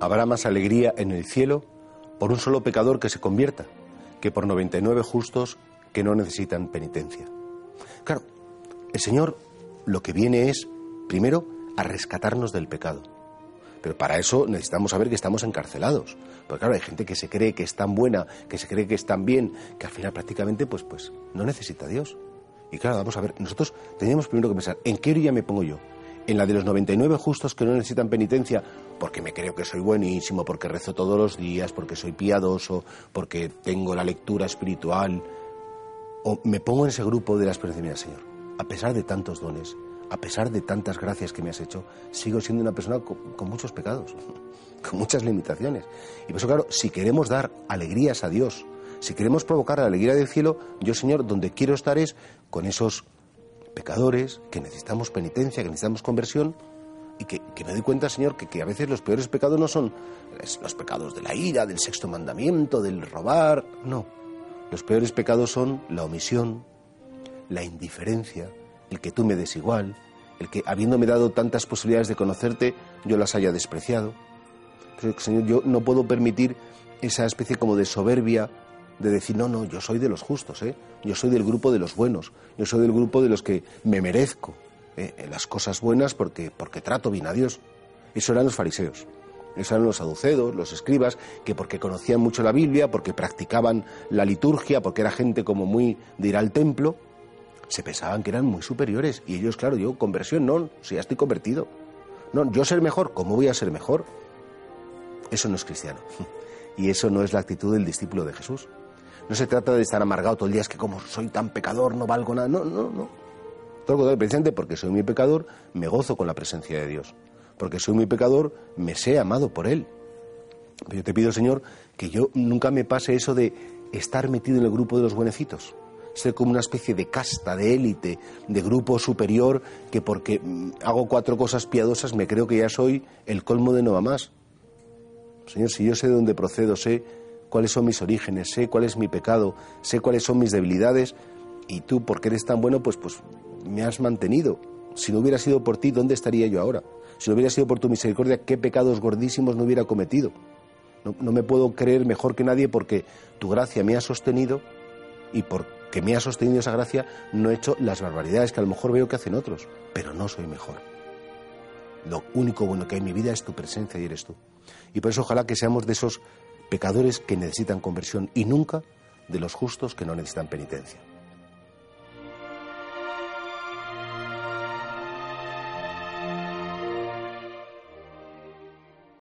Habrá más alegría en el cielo por un solo pecador que se convierta que por 99 justos que no necesitan penitencia. Claro, el Señor lo que viene es, primero, a rescatarnos del pecado. Pero para eso necesitamos saber que estamos encarcelados. Porque claro, hay gente que se cree que es tan buena, que se cree que es tan bien, que al final prácticamente pues, pues no necesita a Dios. Y claro, vamos a ver, nosotros tenemos primero que pensar, ¿en qué orilla me pongo yo? ¿En la de los 99 justos que no necesitan penitencia porque me creo que soy buenísimo, porque rezo todos los días, porque soy piadoso, porque tengo la lectura espiritual? ¿O me pongo en ese grupo de la experiencia, mira, Señor, a pesar de tantos dones, a pesar de tantas gracias que me has hecho, sigo siendo una persona con, muchos pecados, con muchas limitaciones. Y por eso, claro, si queremos dar alegrías a Dios, si queremos provocar la alegría del cielo, yo, Señor, donde quiero estar es con esos pecadores que necesitamos penitencia, que necesitamos conversión, y que, me doy cuenta, Señor, que, que, a veces los peores pecados no son los pecados de la ira, del sexto mandamiento, del robar, no. Los peores pecados son la omisión, la indiferencia, el que tú me des igual, el que habiéndome dado tantas posibilidades de conocerte, yo las haya despreciado. Pero, Señor, yo no puedo permitir esa especie como de soberbia de decir, no, no, yo soy de los justos, ¿eh? yo soy del grupo de los buenos, yo soy del grupo de los que me merezco ¿eh? las cosas buenas porque, porque trato bien a Dios. Eso eran los fariseos, eso eran los saduceos, los escribas, que porque conocían mucho la Biblia, porque practicaban la liturgia, porque era gente como muy de ir al templo, se pensaban que eran muy superiores. Y ellos, claro, yo, conversión, no, si ya estoy convertido. No, yo ser mejor, ¿cómo voy a ser mejor? Eso no es cristiano. Y eso no es la actitud del discípulo de Jesús. No se trata de estar amargado todo el día, es que como soy tan pecador, no valgo nada. No, no, no. Todo lo presente porque soy muy pecador, me gozo con la presencia de Dios. Porque soy muy pecador, me sé amado por Él. Pero yo te pido, Señor, que yo nunca me pase eso de estar metido en el grupo de los buenecitos ser como una especie de casta, de élite, de grupo superior, que porque mm, hago cuatro cosas piadosas me creo que ya soy el colmo de no más. Señor, si yo sé de dónde procedo, sé cuáles son mis orígenes, sé cuál es mi pecado, sé cuáles son mis debilidades, y tú, porque eres tan bueno, pues, pues me has mantenido. Si no hubiera sido por ti, ¿dónde estaría yo ahora? Si no hubiera sido por tu misericordia, ¿qué pecados gordísimos no hubiera cometido? No, no me puedo creer mejor que nadie porque tu gracia me ha sostenido y por que me ha sostenido esa gracia, no he hecho las barbaridades que a lo mejor veo que hacen otros, pero no soy mejor. Lo único bueno que hay en mi vida es tu presencia y eres tú. Y por eso ojalá que seamos de esos pecadores que necesitan conversión y nunca de los justos que no necesitan penitencia.